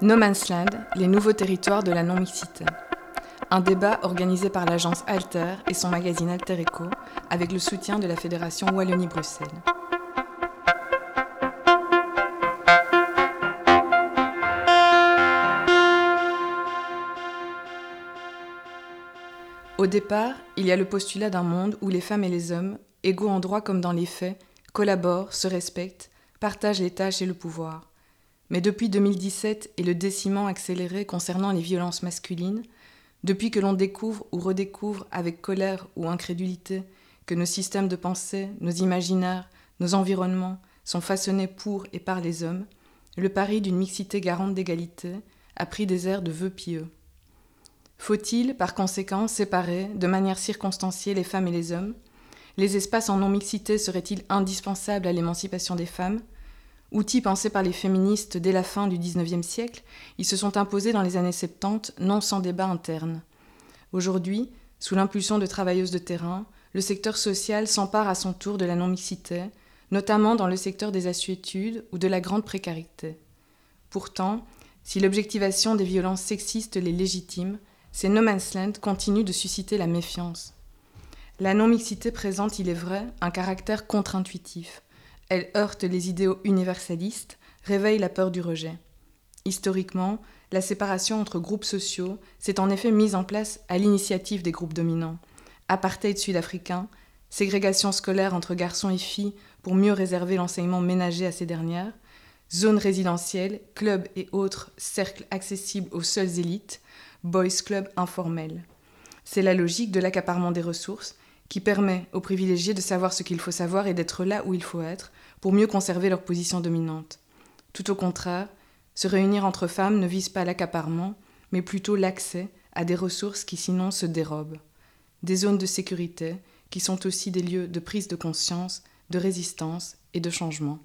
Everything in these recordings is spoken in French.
No Man's Land, les nouveaux territoires de la non-mixité. Un débat organisé par l'agence Alter et son magazine Alter Eco avec le soutien de la Fédération Wallonie-Bruxelles. Au départ, il y a le postulat d'un monde où les femmes et les hommes, égaux en droit comme dans les faits, collaborent, se respectent, partagent les tâches et le pouvoir. Mais depuis 2017 et le déciment accéléré concernant les violences masculines, depuis que l'on découvre ou redécouvre avec colère ou incrédulité que nos systèmes de pensée, nos imaginaires, nos environnements sont façonnés pour et par les hommes, le pari d'une mixité garante d'égalité a pris des airs de vœux pieux. Faut-il, par conséquent, séparer de manière circonstanciée les femmes et les hommes? Les espaces en non-mixité seraient-ils indispensables à l'émancipation des femmes? Outils pensés par les féministes dès la fin du XIXe siècle, ils se sont imposés dans les années 70, non sans débat interne. Aujourd'hui, sous l'impulsion de travailleuses de terrain, le secteur social s'empare à son tour de la non-mixité, notamment dans le secteur des assuétudes ou de la grande précarité. Pourtant, si l'objectivation des violences sexistes les légitime, ces no man's land continuent de susciter la méfiance. La non-mixité présente, il est vrai, un caractère contre-intuitif. Elle heurte les idéaux universalistes, réveille la peur du rejet. Historiquement, la séparation entre groupes sociaux s'est en effet mise en place à l'initiative des groupes dominants. Apartheid sud-africain, ségrégation scolaire entre garçons et filles pour mieux réserver l'enseignement ménager à ces dernières, zones résidentielles, clubs et autres cercles accessibles aux seules élites, boys club informels. C'est la logique de l'accaparement des ressources qui permet aux privilégiés de savoir ce qu'il faut savoir et d'être là où il faut être pour mieux conserver leur position dominante. Tout au contraire, se réunir entre femmes ne vise pas l'accaparement, mais plutôt l'accès à des ressources qui sinon se dérobent. Des zones de sécurité qui sont aussi des lieux de prise de conscience, de résistance et de changement.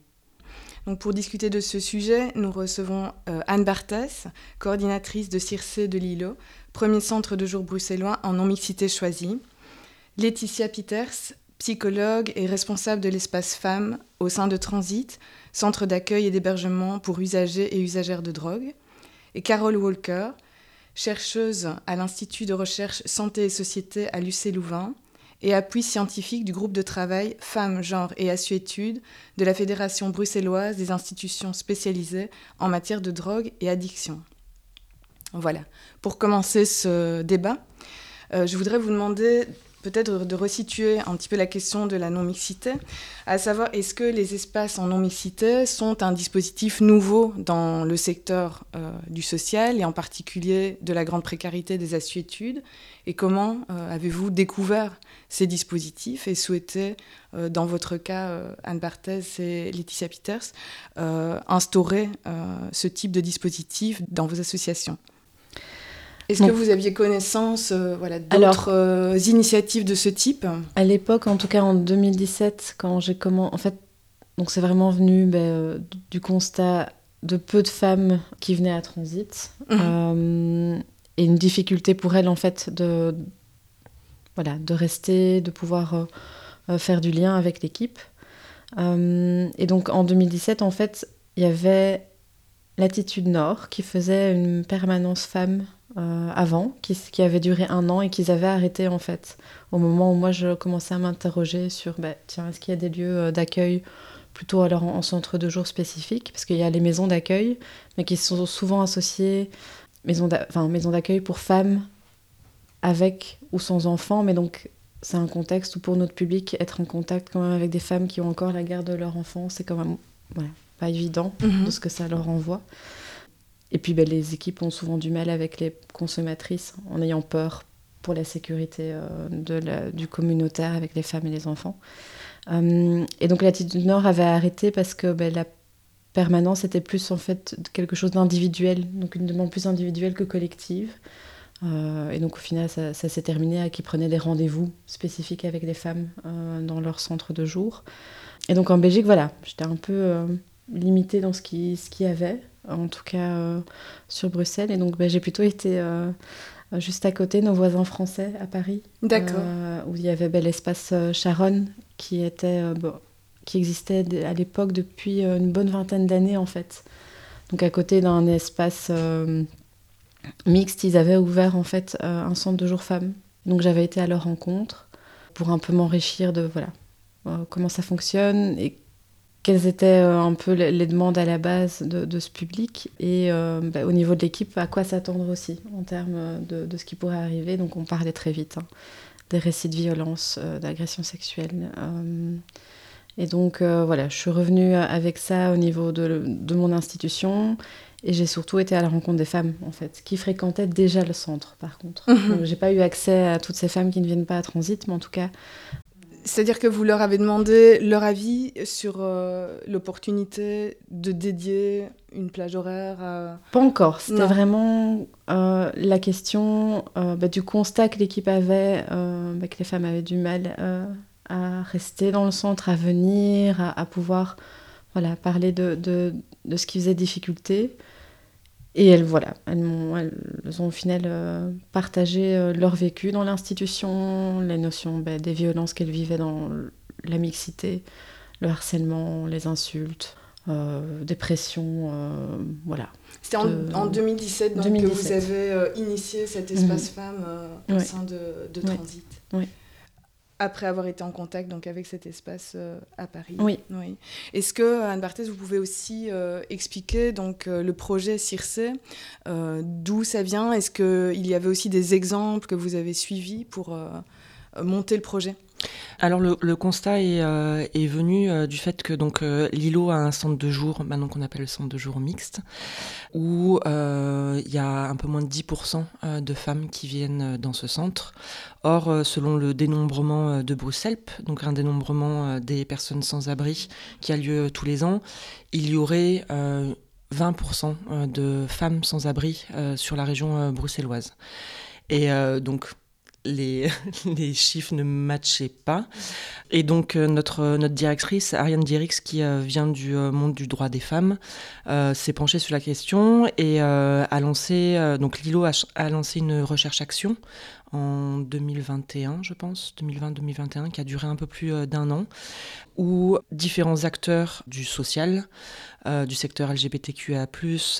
Donc pour discuter de ce sujet, nous recevons euh, Anne Barthès, coordinatrice de Circe de Lilo, premier centre de jour bruxellois en non-mixité choisie. Laetitia Peters, psychologue et responsable de l'espace femmes au sein de Transit, centre d'accueil et d'hébergement pour usagers et usagères de drogue. Et Carole Walker, chercheuse à l'Institut de recherche santé et société à l'UC Louvain, et appui scientifique du groupe de travail Femmes, Genre et Assuétude de la Fédération bruxelloise des institutions spécialisées en matière de drogue et addiction. Voilà. Pour commencer ce débat, euh, je voudrais vous demander peut-être de resituer un petit peu la question de la non-mixité, à savoir est-ce que les espaces en non-mixité sont un dispositif nouveau dans le secteur euh, du social et en particulier de la grande précarité des assuétudes? Et comment euh, avez-vous découvert ces dispositifs et souhaité, euh, dans votre cas, Anne Barthez et Laetitia Peters, instaurer ce type de dispositif dans vos associations? Est-ce que vous aviez connaissance euh, voilà, d'autres euh, initiatives de ce type? À l'époque, en tout cas en 2017, quand j'ai commencé... En fait, donc c'est vraiment venu ben, euh, du constat de peu de femmes qui venaient à Transit. Mhm. et une difficulté pour elles, en fait, de, voilà, de rester, de pouvoir faire du lien avec l'équipe. et donc en 2017, en fait, il y avait Latitude Nord qui faisait une permanence femme euh, avant, qui, qui, avait duré un an et qu'ils avaient arrêté en fait. Au moment où moi je commençais à m'interroger sur, bah, tiens, est-ce qu'il y a des lieux euh, d'accueil plutôt alors en, centre de jour spécifique? Parce qu'il y a les maisons d'accueil, mais qui sont souvent associées, maisons d'accueil pour femmes avec ou sans enfants, mais donc c'est un contexte où pour notre public, être en contact quand même avec des femmes qui ont encore la garde de leur enfant, c'est quand même pas évident mhm. de ce que ça leur envoie. Et puis ben, les équipes ont souvent du mal avec les consommatrices en ayant peur pour la sécurité euh, du communautaire avec les femmes et les enfants. Euh, et donc l'attitude Nord avait arrêté parce que ben, la permanence était plus en fait quelque chose d'individuel, donc une demande plus individuelle que collective. Euh, et donc au final, ça, s'est terminé à qu'ils prenaient des rendez-vous spécifiques avec les femmes dans leur centre de jour. Et donc en Belgique, voilà, j'étais un peu limitée dans ce qu'il ce y avait en tout cas euh, sur Bruxelles. Et donc bah, j'ai plutôt été euh, juste à côté, nos voisins français à Paris. D'accord. Euh, où il y avait bah, l'espace Charonne qui, était, qui existait à l'époque depuis une bonne vingtaine d'années en fait. Donc à côté d'un espace mixte, ils avaient ouvert en fait un centre de jour femmes. Donc j'avais été à leur rencontre pour un peu m'enrichir de voilà comment ça fonctionne et quelles étaient un peu les, demandes à la base de, ce public et bah, au niveau de l'équipe à quoi s'attendre aussi en termes de, de, ce qui pourrait arriver. Donc on parlait très vite. Hein des récits de violence, euh, d'agression sexuelle. Euh, et donc euh, voilà, je suis revenue avec ça au niveau de, mon institution. Et j'ai surtout été à la rencontre des femmes, en fait, qui fréquentaient déjà le centre, par contre. Mhm. J'ai pas eu accès à toutes ces femmes qui ne viennent pas à Transit, mais en tout cas, c'est-à-dire que vous leur avez demandé leur avis sur euh, l'opportunité de dédier une plage horaire à... Pas encore. C'était vraiment euh, la question euh, bah, du constat que l'équipe avait, bah, que les femmes avaient du mal à rester dans le centre, à venir, à, pouvoir voilà, parler de, de, de, ce qui faisait difficulté. Et elles, voilà, elles, ont, elles ont au final euh, partagé euh, leur vécu dans l'institution, les notions ben, des violences qu'elles vivaient dans la mixité, le harcèlement, les insultes, euh, des pressions, voilà. C'était en, 2017, donc, que vous avez initié cet espace mhm. femme au sein de, de Transit. Oui après avoir été en contact donc avec cet espace euh, à Paris. Oui. oui. Est-ce que Anne Barthès, vous pouvez aussi euh, expliquer donc euh, le projet Circe, d'où ça vient? Est-ce qu'il y avait aussi des exemples que vous avez suivis pour monter le projet? Alors le, constat est, euh, venu euh, du fait que donc euh, Lilo a un centre de jour, maintenant qu'on appelle le centre de jour mixte, où il y a un peu moins de 10% de femmes qui viennent dans ce centre. Or, selon le dénombrement de Bruxelles, donc un dénombrement des personnes sans abri qui a lieu tous les ans, il y aurait 20% de femmes sans abri sur la région bruxelloise. Et donc les, chiffres ne matchaient pas. Et donc euh, notre, directrice, Ariane Dierix, qui euh, vient du euh, monde du droit des femmes, s'est penchée sur la question et a lancé, donc Lilo a, lancé une recherche-action en 2021, je pense, 2020-2021, qui a duré un peu plus d'un an, où différents acteurs du social, du secteur LGBTQA+,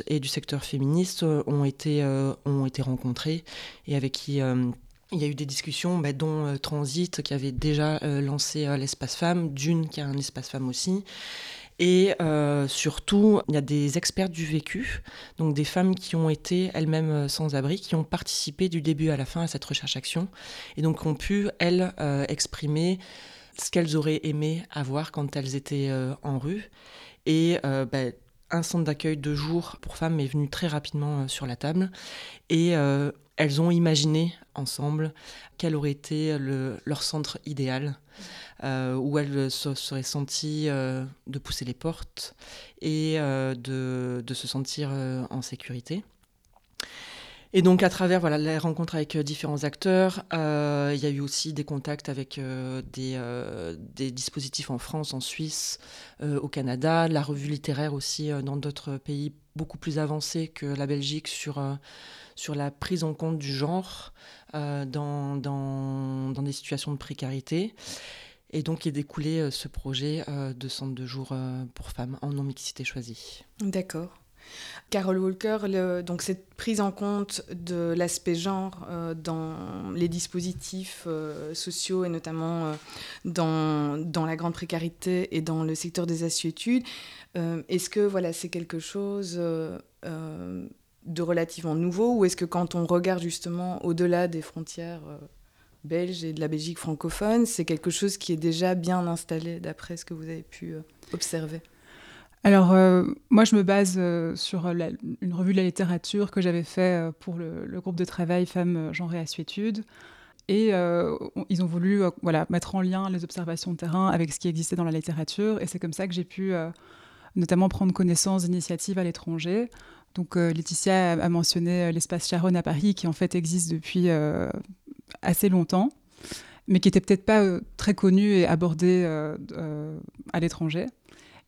et du secteur féministe ont été, ont été rencontrés et avec qui il y a eu des discussions, bah, dont euh, Transit, qui avait déjà euh, lancé euh, l'espace femme, Dune, qui a un espace femme aussi. Et surtout, il y a des experts du vécu, donc des femmes qui ont été elles-mêmes sans abri, qui ont participé du début à la fin à cette recherche-action, et donc ont pu, elles, exprimer ce qu'elles auraient aimé avoir quand elles étaient en rue. Et bah, un centre d'accueil de jour pour femmes est venu très rapidement sur la table. Et elles ont imaginé ensemble quel aurait été leur centre idéal, euh, où elles se seraient senties euh, de pousser les portes et euh, de, se sentir en sécurité. Et donc à travers voilà, les rencontres avec différents acteurs, il y a eu aussi des contacts avec des, des, dispositifs en France, en Suisse, au Canada, la revue littéraire aussi dans d'autres pays beaucoup plus avancés que la Belgique sur sur la prise en compte du genre euh, dans, dans, des situations de précarité. Et donc est découlé euh, ce projet euh, de centre de jour pour femmes en non-mixité choisie. D'accord. Carol Walker, donc cette prise en compte de l'aspect genre dans les dispositifs sociaux et notamment dans, dans, la grande précarité et dans le secteur des assuétudes, est-ce que voilà, c'est quelque chose de relativement nouveau ou est-ce que quand on regarde justement au-delà des frontières euh, belges et de la Belgique francophone, c'est quelque chose qui est déjà bien installé d'après ce que vous avez pu euh, observer? Alors, euh, moi, je me base sur une revue de la littérature que j'avais fait pour le, groupe de travail Femmes, Genre et Assuétude. Et ils ont voulu voilà, mettre en lien les observations de terrain avec ce qui existait dans la littérature. Et c'est comme ça que j'ai pu notamment prendre connaissance d'initiatives à l'étranger. Donc euh, Laetitia a, mentionné euh, l'espace Charonne à Paris, qui en fait existe depuis euh, assez longtemps, mais qui n'était peut-être pas très connu et abordé à l'étranger.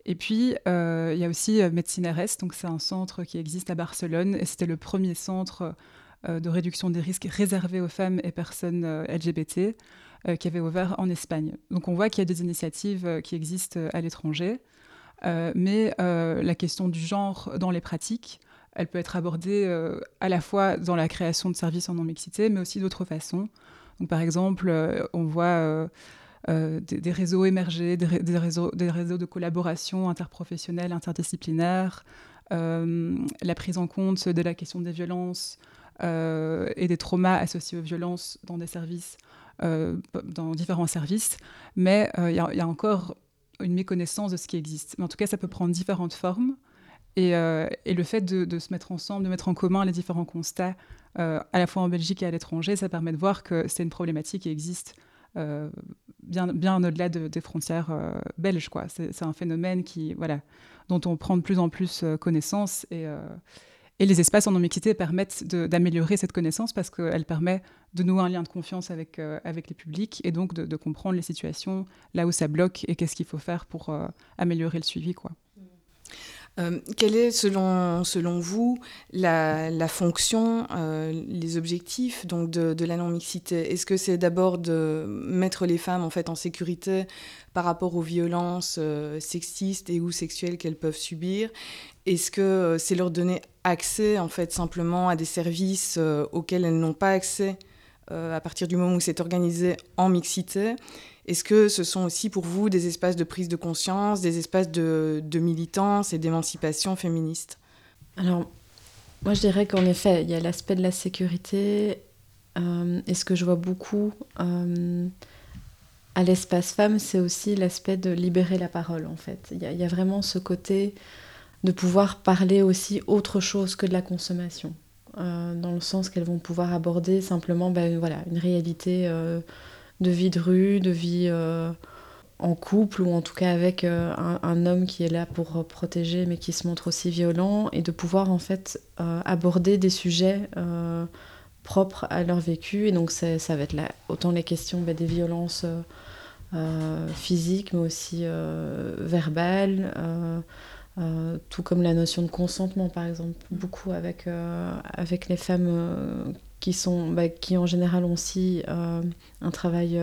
Et puis, il y a aussi Médecine RS, donc c'est un centre qui existe à Barcelone, et c'était le premier centre de réduction des risques réservé aux femmes et personnes LGBT qui avait ouvert en Espagne. Donc on voit qu'il y a des initiatives qui existent à l'étranger. mais la question du genre dans les pratiques, elle peut être abordée à la fois dans la création de services en non-mixité, mais aussi d'autres façons. Donc, par exemple, on voit des, réseaux émerger, des, réseaux, des réseaux de collaboration interprofessionnelle, interdisciplinaire, la prise en compte de la question des violences et des traumas associés aux violences dans des services euh, dans différents services, mais euh, il y, a encore une méconnaissance de ce qui existe. Mais en tout cas, ça peut prendre différentes formes. Et, euh, le fait de, se mettre ensemble, de mettre en commun les différents constats, à la fois en Belgique et à l'étranger, ça permet de voir que c'est une problématique qui existe bien, bien au-delà des frontières belges. C'est un phénomène qui, voilà, dont on prend de plus en plus connaissance. Et, et les espaces en non-mixité permettent d'améliorer cette connaissance parce qu'elle permet de nouer un lien de confiance avec, euh, avec les publics et donc de, comprendre les situations, là où ça bloque et qu'est-ce qu'il faut faire pour euh, améliorer le suivi. Quoi. Euh, quelle est, selon, selon vous, la, la fonction, les objectifs donc de, de la non-mixité? Est-ce que c'est d'abord de mettre les femmes en, fait, en sécurité par rapport aux violences sexistes et ou sexuelles qu'elles peuvent subir? Est-ce que c'est leur donner accès en fait simplement à des services euh, auxquels elles n'ont pas accès? euh, à partir du moment où c'est organisé en mixité. Est-ce que ce sont aussi pour vous des espaces de prise de conscience, des espaces de, militance et d'émancipation féministe? Alors, moi je dirais qu'en effet, il y a l'aspect de la sécurité. Euh, et ce que je vois beaucoup à l'espace femme, c'est aussi l'aspect de libérer la parole en fait. Il y, a vraiment ce côté de pouvoir parler aussi autre chose que de la consommation. Euh, dans le sens qu'elles vont pouvoir aborder simplement ben, voilà, une réalité euh, de vie de rue, de vie euh, en couple ou en tout cas avec un, homme qui est là pour protéger mais qui se montre aussi violent et de pouvoir en fait aborder des sujets propres à leur vécu. Et donc ça, va être là autant les questions ben, des violences physiques mais aussi verbales euh, tout comme la notion de consentement, par exemple, beaucoup avec, euh, avec les femmes euh, qui, sont, bah, qui en général ont aussi un travail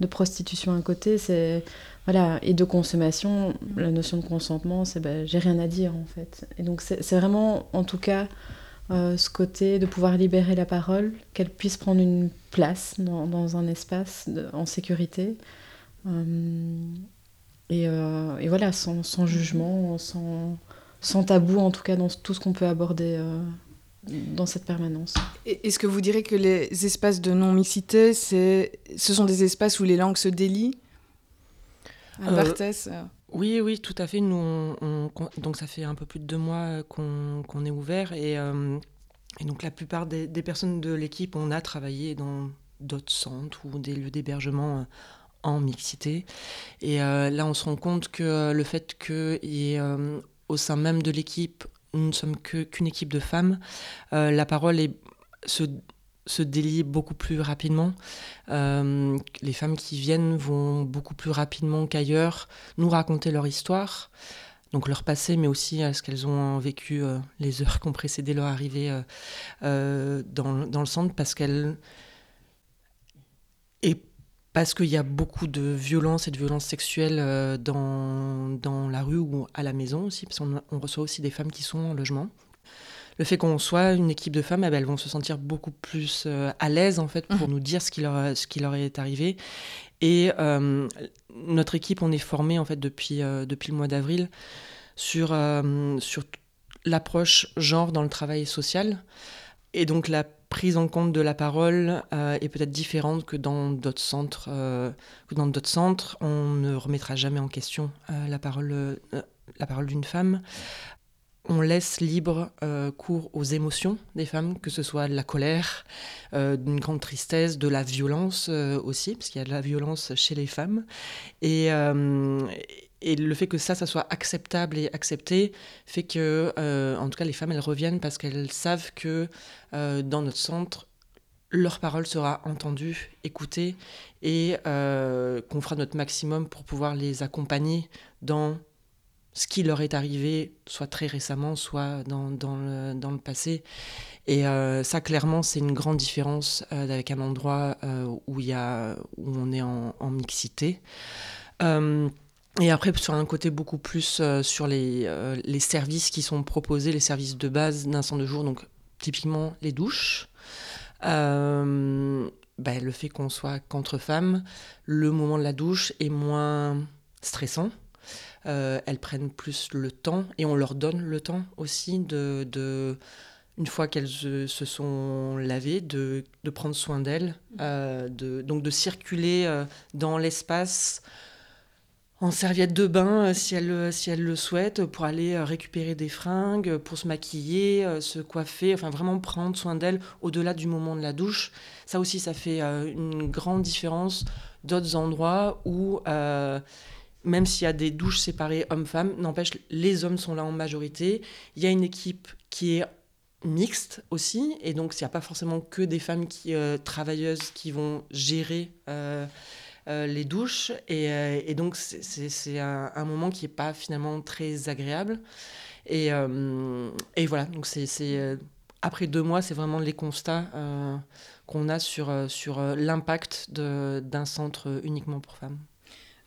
de prostitution à côté, c'est voilà, et de consommation. La notion de consentement, c'est bah, j'ai rien à dire en fait. Et donc c'est vraiment, en tout cas, ce côté de pouvoir libérer la parole, qu'elle puisse prendre une place dans, dans un espace en sécurité. Euh, et, voilà, sans, sans, jugement, sans, sans tabou, en tout cas dans tout ce qu'on peut aborder euh, dans cette permanence. Est-ce que vous direz que les espaces de non-mixité, ce sont des espaces où les langues se délient? Euh, Oui, oui, tout à fait. Nous, donc ça fait un peu plus de deux mois qu'on est ouvert et, et, donc la plupart des, des personnes de l'équipe, on a travaillé dans d'autres centres ou des lieux d'hébergement en mixité. Et euh, là, on se rend compte que le fait qu'il y euh, au sein même de l'équipe, nous ne sommes qu'une équipe de femmes, euh, la parole est, se, se délie beaucoup plus rapidement. les femmes qui viennent vont beaucoup plus rapidement qu'ailleurs nous raconter leur histoire donc leur passé, mais aussi ce qu'elles ont vécu les heures qui ont précédé leur arrivée dans, dans, le centre, parce qu'elles... Et parce qu'il y a beaucoup de violences et de violences sexuelles euh, dans, dans la rue ou à la maison aussi, parce qu'on on reçoit aussi des femmes qui sont en logement. Le fait qu'on soit une équipe de femmes, eh ben, elles vont se sentir beaucoup plus euh, à l'aise en fait pour mmh. nous dire ce qui leur, ce qui leur est arrivé. Et euh, notre équipe, on est formé en fait depuis, depuis le mois d'avril sur, sur l'approche genre dans le travail social. Et donc la prise en compte de la parole euh, est peut-être différente que dans d'autres centres. Euh, dans d'autres centres, on ne remettra jamais en question euh, la parole, la parole d'une femme. On laisse libre cours aux émotions des femmes, que ce soit de la colère, d'une grande tristesse, de la violence aussi, parce qu'il y a de la violence chez les femmes. Et le fait que ça, ça soit acceptable et accepté fait que, euh, en tout cas, les femmes, elles reviennent parce qu'elles savent que euh, dans notre centre, leur parole sera entendue, écoutée, et euh, qu'on fera notre maximum pour pouvoir les accompagner dans ce qui leur est arrivé, soit très récemment, soit dans, dans, le, passé. Et ça, clairement, c'est une grande différence avec un endroit où, y a, où on est en mixité. Et après, sur un côté beaucoup plus sur les, les services qui sont proposés, les services de base d'un centre de jour, donc typiquement les douches. Ben, le fait qu'on soit qu'entre femmes, le moment de la douche est moins stressant. Euh, elles prennent plus le temps et on leur donne le temps aussi de, de une fois qu'elles se, sont lavées, de, de prendre soin d'elles, euh, de, donc de circuler euh, dans l'espace en serviette de bain si elles si elle le souhaitent pour aller récupérer des fringues, pour se maquiller, se coiffer, enfin vraiment prendre soin d'elles au-delà du moment de la douche. Ça aussi, ça fait une grande différence d'autres endroits où même s'il y a des douches séparées hommes-femmes, n'empêche, les hommes sont là en majorité. Il y a une équipe qui est mixte aussi, et donc il n'y a pas forcément que des femmes qui, euh, travailleuses qui vont gérer euh, euh, les douches, et, donc c'est un, moment qui n'est pas finalement très agréable. Et, et voilà, donc c'est après deux mois, c'est vraiment les constats qu'on a sur, sur l'impact d'un centre uniquement pour femmes.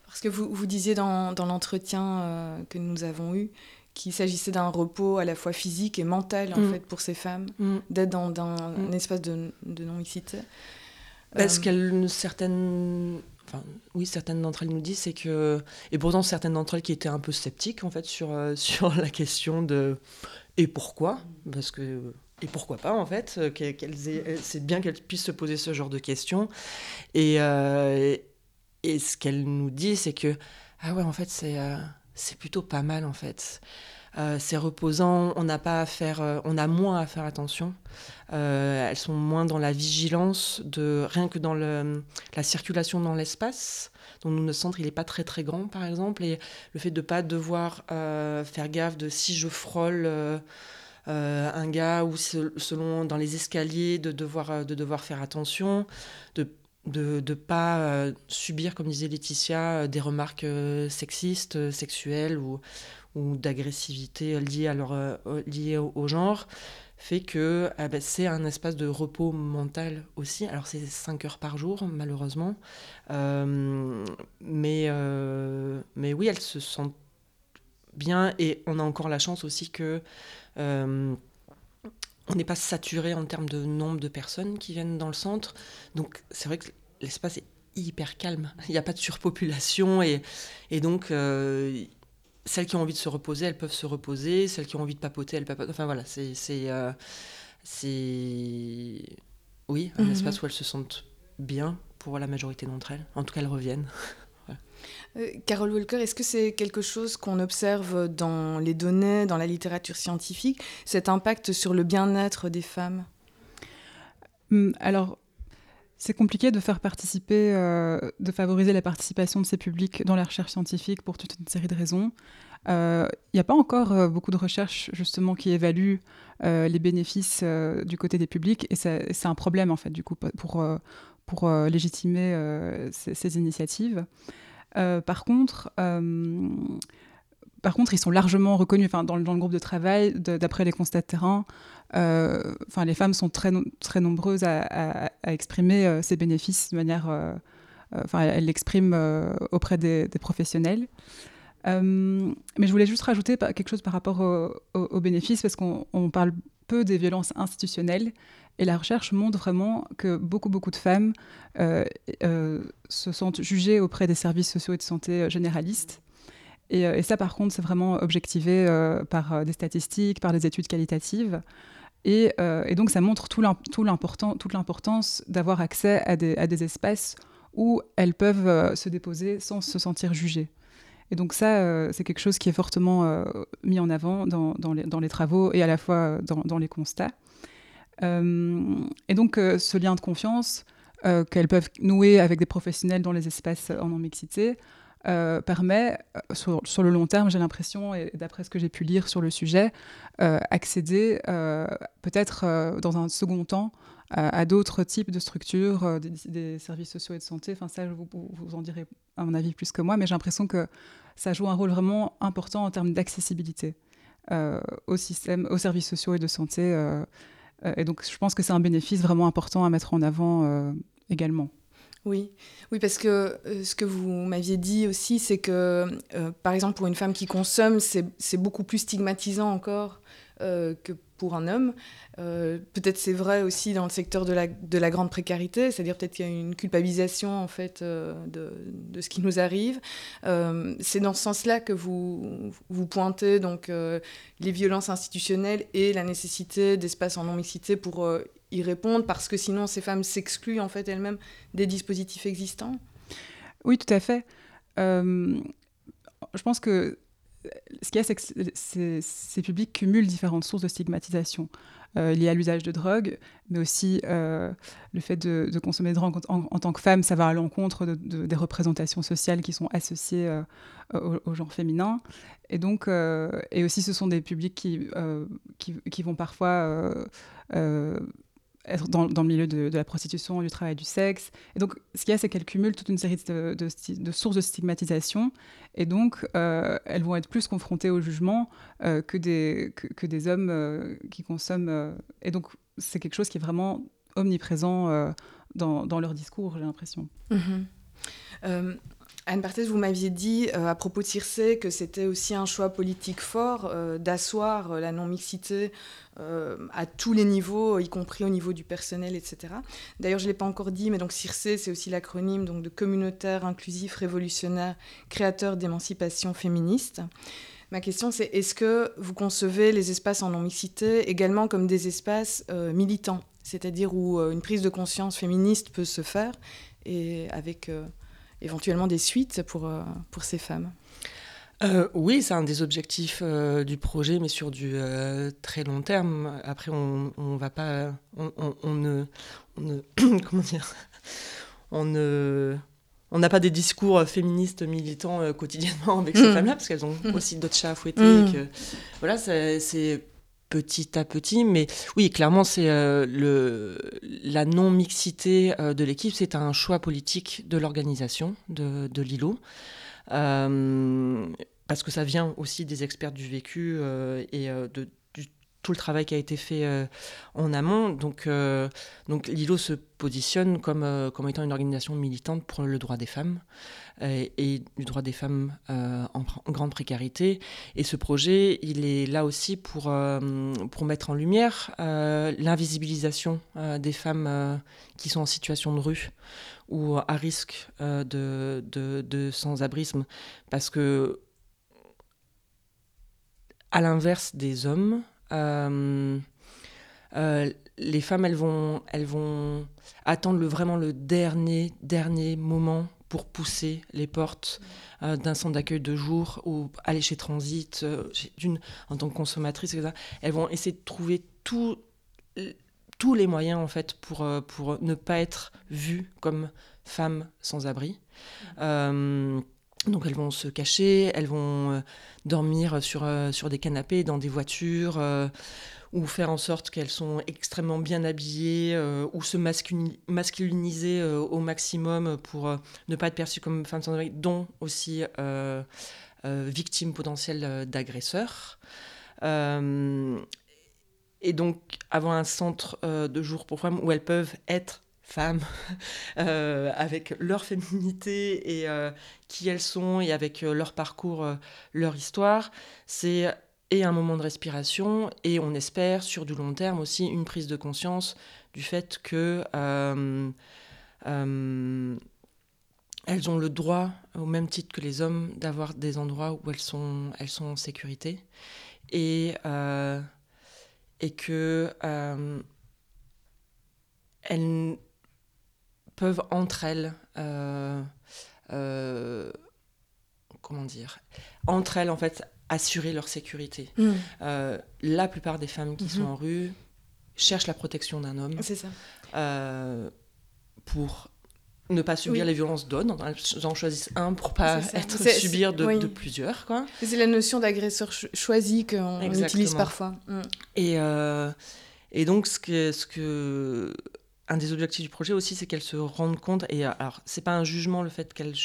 Parce que vous, vous disiez dans, dans l'entretien euh, que nous avons eu qu'il s'agissait d'un repos à la fois physique et mental en mm. fait pour ces femmes, mm. d'être dans, un mm. espace de, de non-mixité. Parce euh, qu'elles, certaines, oui, certaines d'entre elles nous disent, c'est que, et pourtant certaines d'entre elles qui étaient un peu sceptiques en fait sur, euh, sur la question de et pourquoi, parce que et pourquoi pas en fait, c'est bien qu'elles puissent se poser ce genre de questions et, ce qu'elle nous dit, c'est que, ah ouais, en fait, c'est euh, c'est plutôt pas mal, en fait. Euh, c'est reposant, on n'a pas à faire, euh, on a moins à faire attention. elles sont moins dans la vigilance de rien que dans la circulation dans l'espace. Donc notre centre, il n'est pas très très grand, par exemple, et le fait de pas devoir faire gaffe de si je frôle. un gars ou selon dans les escaliers de devoir de devoir faire attention de de ne pas euh, subir, comme disait Laetitia, euh, des remarques euh, sexistes, sexuelles ou, ou d'agressivité liées, à leur, liées au, genre, fait que ah ben, c'est un espace de repos mental aussi. Alors c'est 5 heures par jour, malheureusement. mais, mais oui, elles se sentent bien et on a encore la chance aussi que on n'est pas saturé en termes de nombre de personnes qui viennent dans le centre. Donc c'est vrai que l'espace est hyper calme. Il n'y a pas de surpopulation et, et donc euh, celles qui ont envie de se reposer, elles peuvent se reposer. Celles qui ont envie de papoter, elles papotent. Enfin voilà, c'est c'est euh, oui un mhm. espace où elles se sentent bien pour la majorité d'entre elles. En tout cas, elles reviennent. Euh, Carole Walker, est-ce que c'est quelque chose qu'on observe dans les données, dans la littérature scientifique, cet impact sur le bien-être des femmes? Hum, Alors, c'est compliqué de faire participer, euh, de favoriser la participation de ces publics dans la recherche scientifique pour toute une série de raisons. Il euh, n'y a pas encore beaucoup de recherches justement qui évaluent les bénéfices du côté des publics et c'est un problème en fait du coup pour, pour légitimer ces, initiatives. Euh, par contre, euh, par contre, ils sont largement reconnus. Enfin, dans, le, groupe de travail, d'après les constats de terrain, euh, enfin, les femmes sont très, très nombreuses à, exprimer ces bénéfices de manière. Enfin, elles l'expriment auprès des, professionnels. mais je voulais juste rajouter quelque chose par rapport aux bénéfices, parce qu'on parle peu des violences institutionnelles. Et la recherche montre vraiment que beaucoup, beaucoup de femmes euh, euh, se sentent jugées auprès des services sociaux et de santé euh, généralistes. Et, ça, par contre, c'est vraiment objectivé par des statistiques, par des études qualitatives. Et, donc, ça montre tout toute l'importance d'avoir accès à des, espaces où elles peuvent se déposer sans se sentir jugées. Et donc ça, c'est quelque chose qui est fortement mis en avant dans, les, travaux et à la fois dans, dans les constats. Euh, et donc, euh, ce lien de confiance euh, qu'elles peuvent nouer avec des professionnels dans les espaces en non-mixité permet, sur, sur, le long terme, j'ai l'impression, et d'après ce que j'ai pu lire sur le sujet, accéder peut-être dans un second temps à, d'autres types de structures, des, services sociaux et de santé. Enfin, ça, vous, vous en direz, à mon avis, plus que moi, mais j'ai l'impression que ça joue un rôle vraiment important en termes d'accessibilité au système, aux services sociaux et de santé. Euh, et donc, je pense que c'est un bénéfice vraiment important à mettre en avant euh, également. Oui, oui, parce que ce que vous m'aviez dit aussi, c'est que, par exemple, pour une femme qui consomme, c'est beaucoup plus stigmatisant encore que pour un homme. Euh, peut-être c'est vrai aussi dans le secteur de la, de la grande précarité, c'est-à-dire peut-être qu'il y a une culpabilisation en fait euh, de, ce qui nous arrive. Euh, c'est dans ce sens-là que vous, vous pointez donc les violences institutionnelles et la nécessité d'espaces en non-mixité pour y répondre, parce que sinon ces femmes s'excluent en fait elles-mêmes des dispositifs existants? Oui, tout à fait. je pense que ce qu'il y a, c'est que ces publics cumulent différentes sources de stigmatisation. Euh, liées à l'usage de drogue, mais aussi euh, le fait de, consommer de drogue en, tant que femme, ça va à l'encontre de, des représentations sociales qui sont associées euh, au, genre féminin. Et donc, et aussi, ce sont des publics qui, qui, vont parfois dans, le milieu de, la prostitution, du travail du sexe. Et donc, ce qu'il y a, c'est qu'elles cumulent toute une série de, sources de stigmatisation. Et donc, euh, elles vont être plus confrontées au jugement euh, que, des, hommes euh, qui consomment. et donc, c'est quelque chose qui est vraiment omniprésent dans, leur discours, j'ai l'impression. Mm-hmm. Anne Barthès, vous m'aviez dit euh, à propos de Circé que c'était aussi un choix politique fort euh, d'asseoir euh, la non-mixité à tous les niveaux, y compris au niveau du personnel, etc. D'ailleurs, je ne l'ai pas encore dit, mais donc Circé, c'est aussi l'acronyme de communautaire, inclusif, révolutionnaire, créateur d'émancipation féministe. Ma question, c'est est-ce que vous concevez les espaces en non-mixité également comme des espaces militants, c'est-à-dire où une prise de conscience féministe peut se faire et avec éventuellement des suites pour, euh, pour ces femmes euh, oui, c'est un des objectifs euh, du projet, mais sur du très long terme. Après, on, on va pas, on, on, ne, ne comment dire, on ne, on n'a pas des discours féministes militants quotidiennement avec ces mm. femmes-là, parce qu'elles ont mm. aussi d'autres chats à fouetter. Mm. que, voilà, c'est petit à petit, mais oui, clairement, c'est euh, le la non-mixité euh, de l'équipe, c'est un choix politique de l'organisation de, de l'îlot. Euh, parce que ça vient aussi des experts du vécu et de, tout le travail qui a été fait euh, en amont. Donc, euh, donc l'ILO se positionne comme, euh, comme étant une organisation militante pour le droit des femmes et, du droit des femmes en, grande précarité. Et ce projet, il est là aussi pour, pour mettre en lumière l'invisibilisation des femmes qui sont en situation de rue ou à risque de, de, de sans-abrisme. Parce que, à l'inverse des hommes, euh, euh, les femmes, elles vont, elles vont attendre le, vraiment le dernier, dernier moment pour pousser les portes euh, d'un centre d'accueil de jour ou aller chez Transit, en tant que consommatrice, etc. Elles vont essayer de trouver tout, tous les moyens en fait pour, pour ne pas être vues comme femmes sans abri. Donc elles vont se cacher, elles vont euh, dormir sur, euh, sur des canapés, dans des voitures, euh, ou faire en sorte qu'elles sont extrêmement bien habillées, ou se masculiniser au maximum pour ne pas être perçues comme femmes sans abri, dont aussi victimes potentielles d'agresseurs. et donc avoir un centre de jour pour femmes où elles peuvent être femmes, euh, avec leur féminité et euh, qui elles sont et avec euh, leur parcours, leur histoire. C'est et un moment de respiration et on espère sur du long terme aussi une prise de conscience du fait que elles ont le droit, au même titre que les hommes, d'avoir des endroits où elles sont, elles sont en sécurité et, et que elles peuvent entre elles, euh, euh, comment dire, entre elles en fait assurer leur sécurité. Mm. Euh, la plupart des femmes qui mm-hmm. sont en rue cherchent la protection d'un homme. C'est ça. pour ne pas subir les violences d'autres. Elles en choisissent un pour pas être subir de, de, plusieurs. Quoi. C'est la notion d'agresseur choisi qu'on utilise parfois. Mm. Et, et donc, ce que, ce que un des objectifs du projet aussi, c'est qu'elles se rendent compte, et euh, alors c'est pas un jugement le fait qu'elles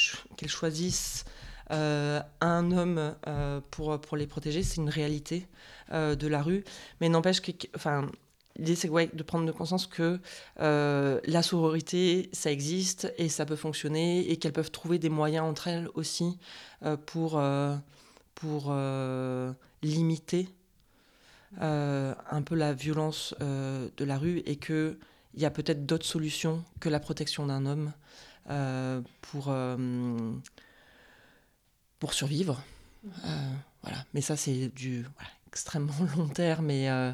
choisissent euh, un homme euh, pour, les protéger, c'est une réalité de la rue, mais n'empêche que, enfin, l'idée, c'est de prendre conscience que la sororité, ça existe et ça peut fonctionner et qu'elles peuvent trouver des moyens entre elles aussi pour, limiter un peu la violence de la rue et qu'il y a peut-être d'autres solutions que la protection d'un homme pour, pour survivre. voilà. Mais ça, c'est du extrêmement long terme. Et, euh,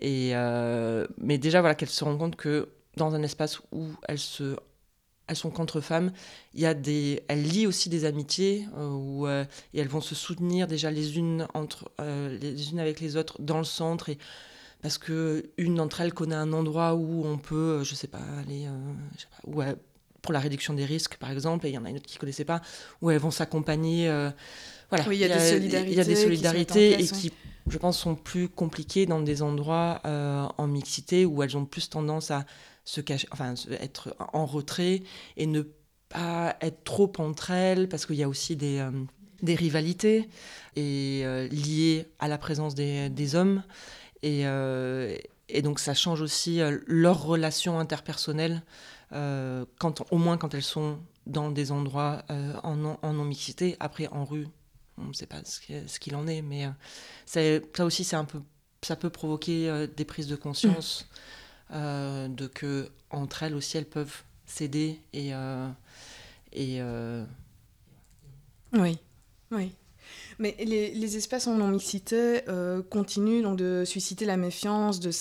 et, euh, mais déjà, voilà, qu'elles se rendent compte que dans un espace où elles, se, elles sont qu'entre femmes, il y a des, elles lient aussi des amitiés euh, où, et elles vont se soutenir déjà les unes, entre, les unes avec les autres dans le centre. Et, parce que une d'entre elles connaît un endroit où on peut, je sais pas, aller, je sais pas, où pour la réduction des risques, par exemple, et il y en a une autre qui ne connaissait pas, où elles vont s'accompagner. voilà, oui, il y, a des solidarités, il y a des solidarités et qui je pense, sont plus compliquées dans des endroits euh, en mixité où elles ont plus tendance à se cacher, enfin, être en retrait et ne pas être trop entre elles parce qu'il y a aussi des, euh, des rivalités et euh, liées à la présence des, des hommes. Et, et, donc ça change aussi leurs relations interpersonnelles, quand, au moins quand elles sont dans des endroits en, en non-mixité. Après, en rue, on ne sait pas ce qu'il en est, mais euh, ça aussi, c'est un peu, ça peut provoquer euh, des prises de conscience euh, de que entre elles aussi, elles peuvent s'aider et et oui, oui. Mais les, espaces en non-mixité euh, continuent donc de susciter la méfiance de,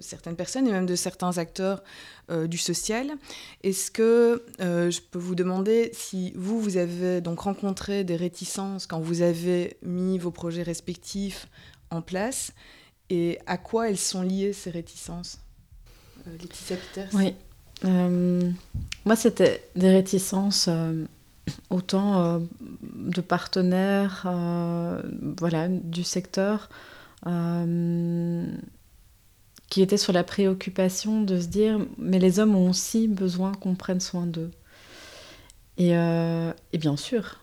certaines personnes et même de certains acteurs euh, du social. Est-ce que euh, je peux vous demander si vous, vous avez donc rencontré des réticences quand vous avez mis vos projets respectifs en place et à quoi elles sont liées ces réticences? Laetitia Peters Oui. moi, c'était des réticences autant euh, de partenaires euh, voilà, du secteur euh, qui étaient sur la préoccupation de se dire mais les hommes ont aussi besoin qu'on prenne soin d'eux. Et, bien sûr,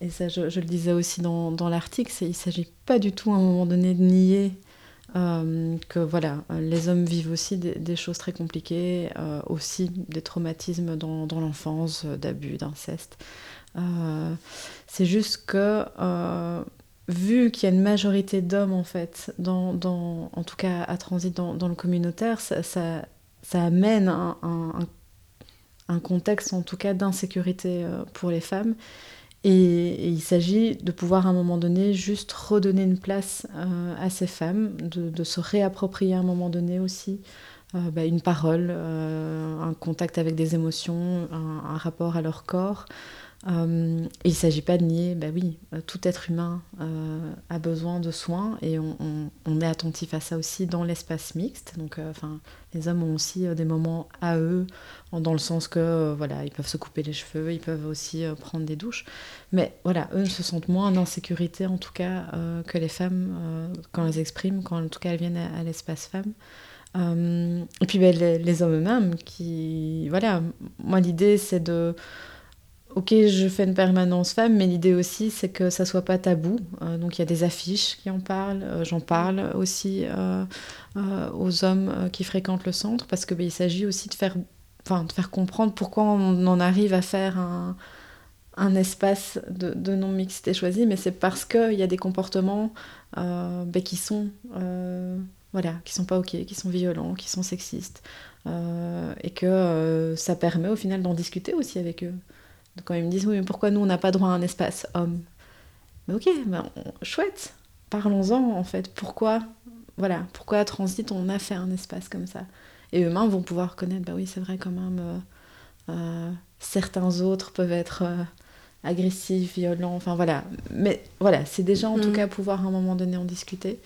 et ça je, le disais aussi dans, dans l'article, il ne s'agit pas du tout à un moment donné de nier que voilà, les hommes vivent aussi des, choses très compliquées, aussi des traumatismes dans, dans l'enfance, d'abus, d'inceste. Euh, c'est juste que, euh, vu qu'il y a une majorité d'hommes, en fait, dans, dans, en tout cas à transit dans, dans le communautaire, ça, ça, amène un, un, contexte, en tout cas, d'insécurité euh, pour les femmes. Et, il s'agit de pouvoir à un moment donné juste redonner une place à ces femmes, de, se réapproprier à un moment donné aussi bah, une parole, un contact avec des émotions, un rapport à leur corps. Euh, il ne s'agit pas de nier, bah oui, euh, tout être humain euh, a besoin de soins et on, est attentif à ça aussi dans l'espace mixte. Donc, enfin, les hommes ont aussi des moments à eux, dans le sens que voilà, ils peuvent se couper les cheveux, ils peuvent aussi prendre des douches. Mais voilà, eux se sentent moins en insécurité en tout cas que les femmes quand elles expriment, quand en tout cas elles viennent à, l'espace femme. et puis les, les, hommes eux-mêmes qui, voilà, moi l'idée c'est de ok, je fais une permanence femme, mais l'idée aussi, c'est que ça soit pas tabou. Euh, donc il y a des affiches qui en parlent. Euh, j'en parle aussi euh, aux hommes qui fréquentent le centre, parce qu'il ben, s'agit aussi de faire, de faire comprendre pourquoi on en arrive à faire un, un espace de, de non-mixité choisi, mais c'est parce qu'il y a des comportements ben, qui sont... voilà, qui sont pas ok, qui sont violents, qui sont sexistes, et que ça permet au final d'en discuter aussi avec eux quand ils me disent, oui, mais pourquoi nous, on n'a pas droit à un espace homme? Mais ok, ben, chouette, parlons-en en fait. Pourquoi, voilà, pourquoi à Transit, on a fait un espace comme ça? Et eux-mêmes vont pouvoir connaître, bah oui, c'est vrai quand même, euh, euh, certains autres peuvent être euh, agressifs, violents, enfin voilà. Mais voilà, c'est déjà en tout mm. cas pouvoir à un moment donné en discuter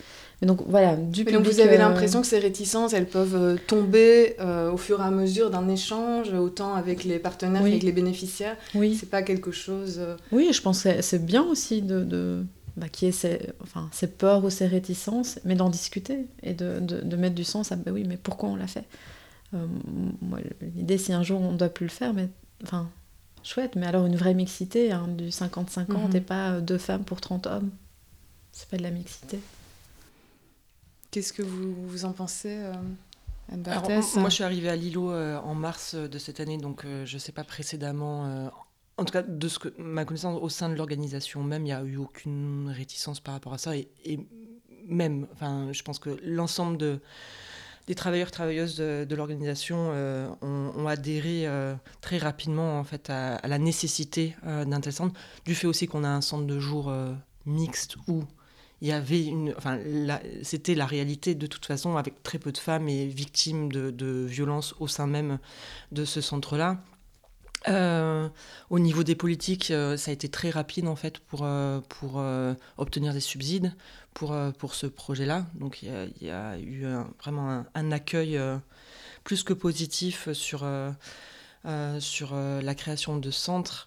donc voilà, du donc vous avez euh, l'impression que ces réticences, elles peuvent euh, tomber euh, au fur et à mesure d'un échange, autant avec les partenaires qu'avec les bénéficiaires? Oui. C'est pas quelque chose. Oui, je pense que c'est bien aussi de, de bah, ait ces, enfin, ces peurs ou ces réticences, mais d'en discuter et de, de, mettre du sens à bah oui, mais pourquoi on l'a fait? L'idée, si un jour on ne doit plus le faire, mais enfin, chouette, mais alors une vraie mixité, hein, du 50-50 mhm. et pas deux femmes pour 30 hommes. C'est pas de la mixité. Qu'est-ce que vous, vous en pensez, euh, moi, je suis arrivée à Lilo euh, en mars de cette année, donc je ne sais pas précédemment. en tout cas, de ce que ma connaissance au sein de l'organisation même, il n'y a eu aucune réticence par rapport à ça. Et, même, enfin, je pense que l'ensemble de, des travailleurs travailleuses de, l'organisation ont, adhéré très rapidement en fait à, à la nécessité d'un tel centre, du fait aussi qu'on a un centre de jour mixte où il y avait une, enfin, c'était la réalité de toute façon avec très peu de femmes et victimes de, de violences au sein même de ce centre-là. Euh, au niveau des politiques, euh, ça a été très rapide en fait pour, euh, pour obtenir des subsides pour, pour ce projet-là. Donc il y, a eu vraiment un, accueil plus que positif sur, sur la création de centres.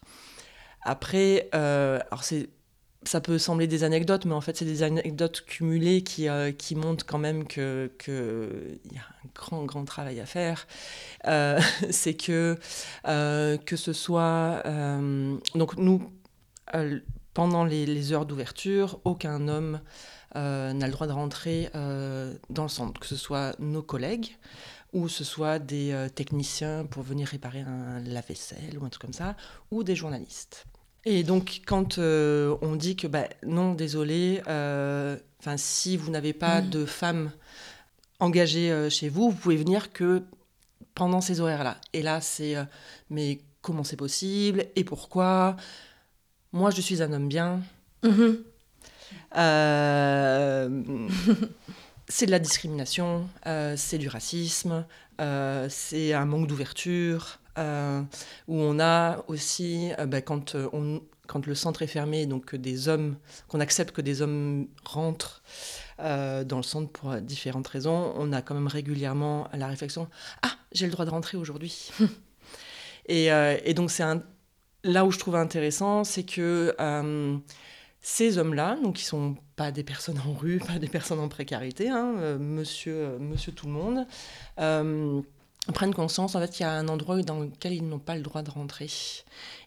Après, alors c'est ça peut sembler des anecdotes, mais en fait, c'est des anecdotes cumulées qui, euh, montrent quand même qu'il y a un grand, grand travail à faire. Euh, c'est que, euh, que ce soit. donc, nous, pendant les, les heures d'ouverture, aucun homme n'a le droit de rentrer dans le centre, que ce soit nos collègues ou ce soit des techniciens pour venir réparer un lave-vaisselle ou un truc comme ça, ou des journalistes. Et donc, quand euh, on dit que bah, non, désolé, euh, si vous n'avez pas mm. de femmes engagées euh, chez vous, vous pouvez venir que pendant ces horaires-là. Et là, c'est mais comment c'est possible et pourquoi? Moi, je suis un homme bien. Mm-hmm. c'est de la discrimination, c'est du racisme, c'est un manque d'ouverture. Euh, où on a aussi, euh, bah, quand, euh, quand le centre est fermé, donc des hommes, qu'on accepte que des hommes rentrent dans le centre pour différentes raisons, on a quand même régulièrement la réflexion Ah, j'ai le droit de rentrer aujourd'hui. et, donc, c'est là où je trouve intéressant, c'est que ces hommes-là, donc qui sont pas des personnes en rue, pas des personnes en précarité, hein, monsieur tout le monde, prennent conscience en fait qu'il y a un endroit dans lequel ils n'ont pas le droit de rentrer.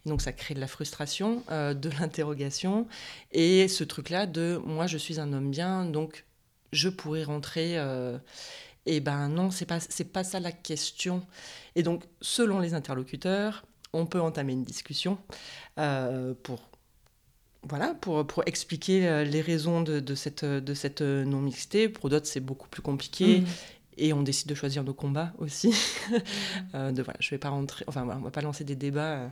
Et donc ça crée de la frustration, euh, de l'interrogation et ce truc-là de moi je suis un homme bien donc je pourrais rentrer. Euh, et ben non, c'est pas c'est pas ça la question. Et donc selon les interlocuteurs, on peut entamer une discussion euh, pour voilà, pour, pour expliquer les raisons de, de cette, de cette non-mixité. Pour d'autres, c'est beaucoup plus compliqué. Mmh et on décide de choisir nos combats aussi. euh, de, voilà, je vais pas rentrer, enfin, on va pas lancer des débats euh,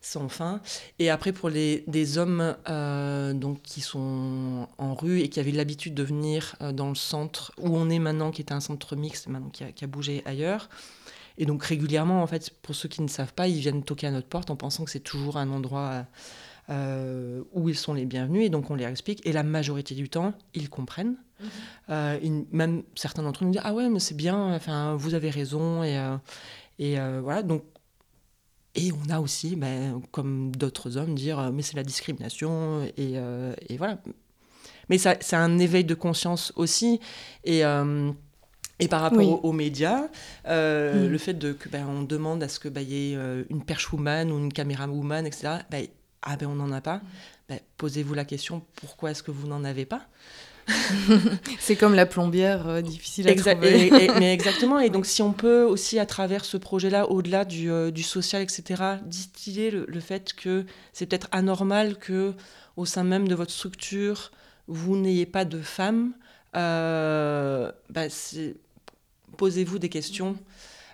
sans fin. Et après, pour les, des hommes euh, donc, qui sont en rue et qui avaient l'habitude de venir euh, dans le centre où on est maintenant, qui est un centre mixte, maintenant qui a, qui a, bougé ailleurs. Et donc régulièrement, en fait, pour ceux qui ne savent pas, ils viennent toquer à notre porte en pensant que c'est toujours un endroit euh, où ils sont les bienvenus, et donc on leur explique, et la majorité du temps, ils comprennent. Mhm. Euh, même certains d'entre eux nous disent Ah ouais, mais c'est bien, enfin, vous avez raison, et, euh, et voilà. Donc, et on a aussi, ben, comme d'autres hommes, dire Mais c'est la discrimination, et, et voilà. Mais c'est un éveil de conscience aussi, et. Et par rapport aux, médias, le fait de, que ben, on demande à ce qu'il ben, y ait une perche woman ou une caméra woman, etc., ah ben on n'en a pas. Ben, posez-vous la question, pourquoi est-ce que vous n'en avez pas c'est comme la plombière, euh, difficile à trouver. mais exactement. Et donc, si on peut aussi, à travers ce projet-là, au-delà du, euh, du, social, etc., distiller le, fait que c'est peut-être anormal que, au sein même de votre structure, vous n'ayez pas de femmes, euh, bah, posez-vous des questions.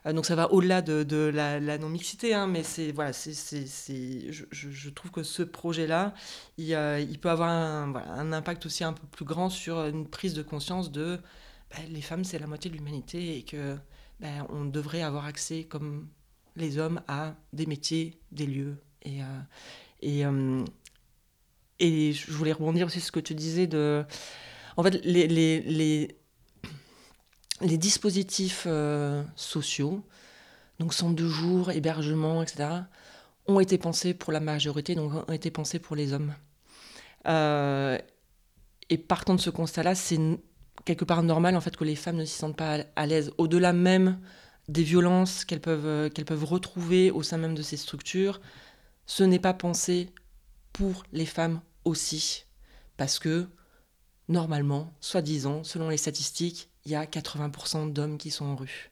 Euh, donc ça va au-delà de, la, non-mixité, hein, mais c'est voilà, c'est, je, trouve que ce projet-là, il, il, peut avoir un, impact aussi un peu plus grand sur une prise de conscience de ben, les femmes, c'est la moitié de l'humanité et que ben, on devrait avoir accès, comme les hommes, à des métiers, des lieux. Et, euh, et, euh, et je voulais rebondir aussi sur ce que tu disais de... En fait, les, les les dispositifs euh, sociaux, donc centre de jour, hébergement, etc., ont été pensés pour la majorité, donc ont été pensés pour les hommes. Euh, et partant de ce constat-là, c'est quelque part normal en fait que les femmes ne s'y sentent pas à, l'aise, au-delà même des violences euh, qu'elles peuvent retrouver au sein même de ces structures. Ce n'est pas pensé pour les femmes aussi, parce que normalement, soi-disant, selon les statistiques, il y a 80% d'hommes qui sont en rue.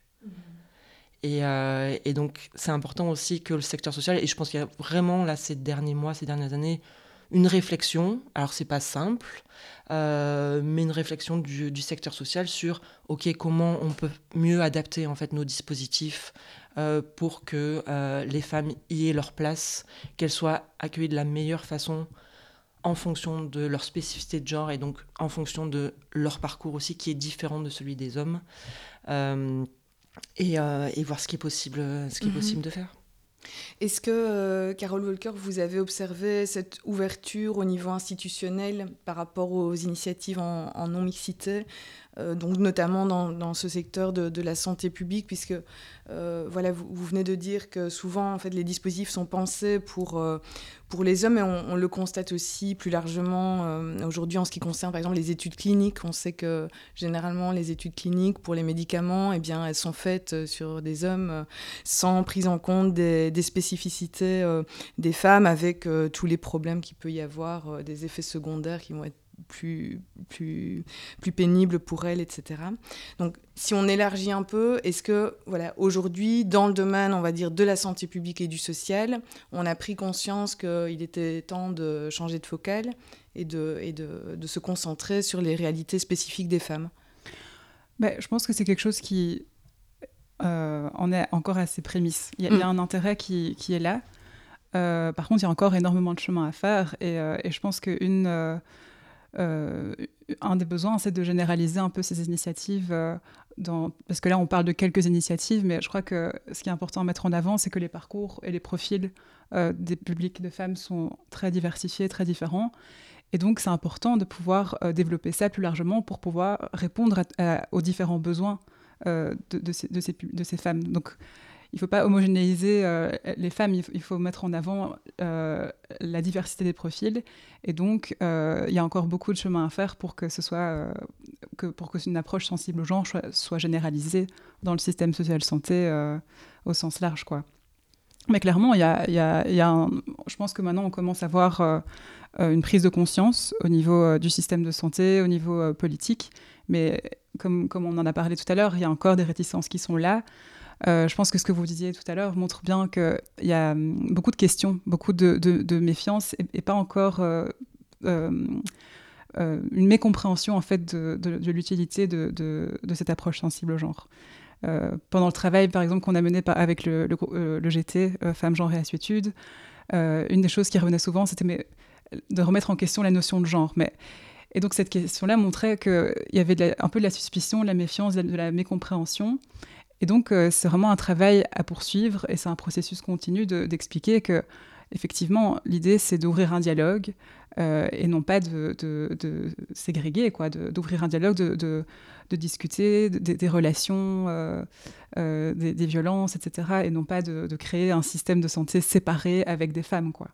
Euh, et, donc, c'est important aussi que le secteur social, et je pense qu'il y a vraiment, là, ces derniers mois, ces dernières années, une réflexion, alors c'est pas simple, euh, mais une réflexion du, secteur social sur, OK, comment on peut mieux adapter en fait nos dispositifs euh, pour que les femmes y aient leur place, qu'elles soient accueillies de la meilleure façon en fonction de leur spécificité de genre et donc en fonction de leur parcours aussi qui est différent de celui des hommes. Euh, et, voir ce qui est possible, ce qui est mhm. possible de faire. Est-ce que, euh, Carole Walker, vous avez observé cette ouverture au niveau institutionnel par rapport aux initiatives en non-mixité euh, donc notamment dans, dans, ce secteur de, de, la santé publique, puisque euh, voilà, vous, vous, venez de dire que souvent en fait, les dispositifs sont pensés pour, euh, pour les hommes, et on, le constate aussi plus largement aujourd'hui en ce qui concerne par exemple les études cliniques. On sait que généralement les études cliniques pour les médicaments, eh bien, elles sont faites sur des hommes sans prise en compte des, des spécificités des femmes, avec tous les problèmes qu'il peut y avoir, des effets secondaires qui vont être plus, plus, plus pénible pour elle, etc. Donc, si on élargit un peu, est-ce que, voilà, aujourd'hui, dans le domaine, on va dire, de la santé publique et du social, on a pris conscience qu'il était temps de changer de focale et de, et de, de se concentrer sur les réalités spécifiques des femmes? Ben, Je pense que c'est quelque chose qui euh, en est encore à ses prémices. Il y, a, mm. un intérêt qui, qui est là. Euh, par contre, il y a encore énormément de chemin à faire et, euh, et je pense qu'une euh, un des besoins, c'est de généraliser un peu ces initiatives. Euh. Parce que là, on parle de quelques initiatives, mais je crois que ce qui est important à mettre en avant, c'est que les parcours et les profils euh, des publics de femmes sont très diversifiés, très différents. Et donc, c'est important de pouvoir développer ça plus largement pour pouvoir répondre aux différents besoins de, ces, femmes. Il ne faut pas homogénéiser euh, les femmes, il, faut mettre en avant euh, la diversité des profils. Et donc, euh, il y a encore beaucoup de chemin à faire pour que ce soit que, pour que une approche sensible au genre soit, généralisée dans le système social santé au sens large. Mais clairement, il y a, je pense que maintenant on commence à voir une prise de conscience au niveau du système de santé, au niveau politique. Mais comme on en a parlé tout à l'heure, il y a encore des réticences qui sont là. Euh, je pense que ce que vous disiez tout à l'heure montre bien qu'il y a hum, beaucoup de questions, beaucoup de, méfiance et, pas encore euh, euh, une mécompréhension en fait de, l'utilité de, cette approche sensible au genre. pendant le travail, par exemple, qu'on a mené avec le, GT, Femmes, Genre et Assuétude, une des choses qui revenait souvent, c'était de remettre en question la notion de genre. Mais et donc cette question-là montrait qu'il y avait un peu de la suspicion, de la méfiance, de la mécompréhension. Et donc, euh, c'est vraiment un travail à poursuivre et c'est un processus continu d'expliquer que, effectivement, l'idée, c'est d'ouvrir un dialogue euh, et non pas de, de, ségréguer, quoi, d'ouvrir un dialogue, de, discuter des relations, euh, des, violences, etc. Et non pas de, créer un système de santé séparé avec des femmes, quoi.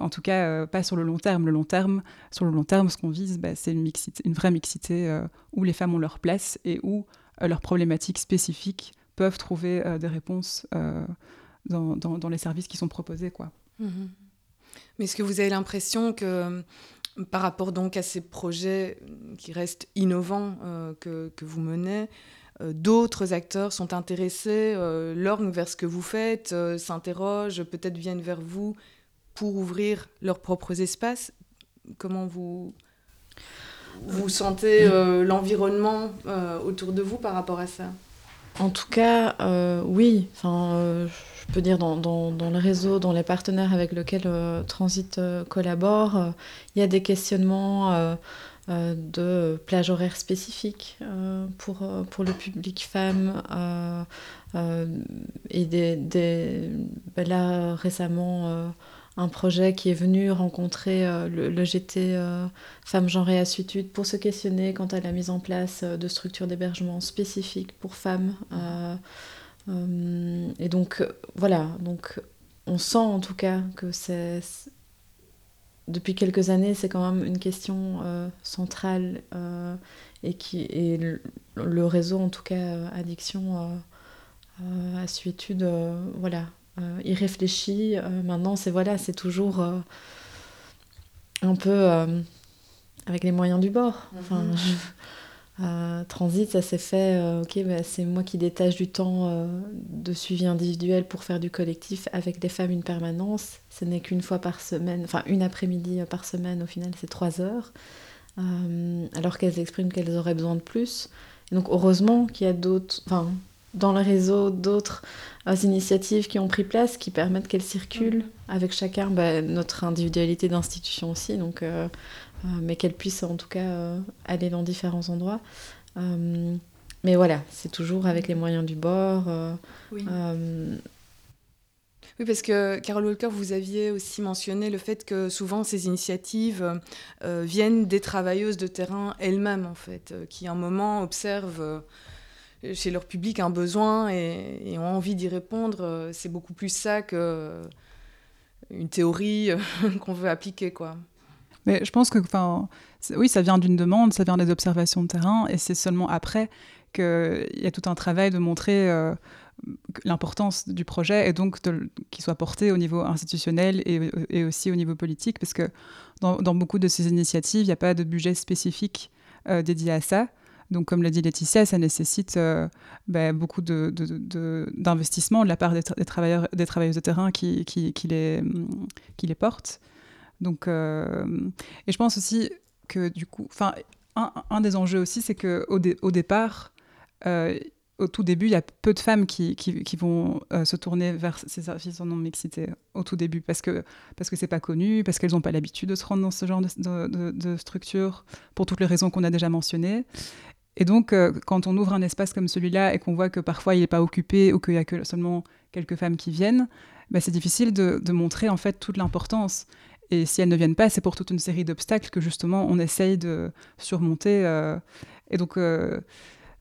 en tout cas, pas sur le long terme. Long terme, sur le long terme, ce qu'on vise, bah, c'est une, une vraie mixité où les femmes ont leur place et où leurs problématiques spécifiques peuvent trouver euh, des réponses euh, dans, les services qui sont proposés. Quoi. Mhm. Mais est-ce que vous avez l'impression que par rapport donc à ces projets qui restent innovants que, que, vous menez, d'autres acteurs sont intéressés, l'orgue vers ce que vous faites, s'interrogent, peut-être viennent vers vous pour ouvrir leurs propres espaces? Comment vous, vous sentez euh, l'environnement euh, autour de vous par rapport à ça? En tout cas, euh, oui. Enfin, je peux dire dans, dans, dans, le réseau, dans les partenaires avec lesquels Transit collabore, il y a des questionnements de plage horaire spécifique pour, pour le public femme. et des, des ben là, récemment un projet qui est venu rencontrer euh, le, GT euh, Femmes, Genre et Assuétude pour se questionner quant à la mise en place euh, de structures d'hébergement spécifiques pour femmes. et donc, voilà, donc on sent en tout cas que c'est. Depuis quelques années, c'est quand même une question centrale et qui et le, réseau, en tout cas, Addiction, Assuétude, voilà, euh, il réfléchit. Euh, maintenant, c'est voilà, c'est toujours euh, un peu avec les moyens du bord. Enfin, transit, ça s'est fait, ok, bah, c'est moi qui détache du temps de suivi individuel pour faire du collectif avec des femmes une permanence. Ce n'est qu'une fois par semaine, enfin une après-midi par semaine, au final c'est trois heures, alors qu'elles expriment qu'elles auraient besoin de plus. donc heureusement qu'il y a d'autres, enfin dans le réseau d'autres euh, initiatives qui ont pris place, qui permettent qu'elles circulent mhm. avec chacun bah, notre individualité d'institution aussi, donc, euh, euh, mais qu'elles puissent en tout cas aller dans différents endroits. mais voilà, c'est toujours avec les moyens du bord. oui. Oui, parce que Carole Walker, vous aviez aussi mentionné le fait que souvent ces initiatives viennent des travailleuses de terrain elles-mêmes, en fait, qui à un moment observent chez leur public un besoin et, ont envie d'y répondre. Euh, c'est beaucoup plus ça que euh, une théorie euh, qu'on veut appliquer, quoi. Mais je pense que, enfin, oui, ça vient d'une demande, ça vient des observations de terrain, et c'est seulement après qu'il y a tout un travail de montrer l'importance du projet et donc qu'il soit porté au niveau institutionnel et, aussi au niveau politique, parce que dans beaucoup de ces initiatives, il n'y a pas de budget spécifique dédié à ça. Donc, comme l'a dit Laetitia, ça nécessite euh, ben, beaucoup d'investissement de, de, la part des, travailleurs, des travailleuses de terrain qui, qui, les, qui les portent. Donc, euh, et je pense aussi que du coup, enfin, un, des enjeux aussi, c'est qu'au au départ, euh, au tout début, il y a peu de femmes qui, qui, vont se tourner vers ces services en non-mixité au tout début parce que parce que c'est pas connu, parce qu'elles n'ont pas l'habitude de se rendre dans ce genre de, de structure pour toutes les raisons qu'on a déjà mentionnées. Et donc, euh, quand on ouvre un espace comme celui-là et qu'on voit que parfois il n'est pas occupé ou qu'il y a que seulement quelques femmes qui viennent, bah, c'est difficile de, montrer en fait toute l'importance. Et si elles ne viennent pas, c'est pour toute une série d'obstacles que justement on essaye de surmonter. Euh. et donc, euh,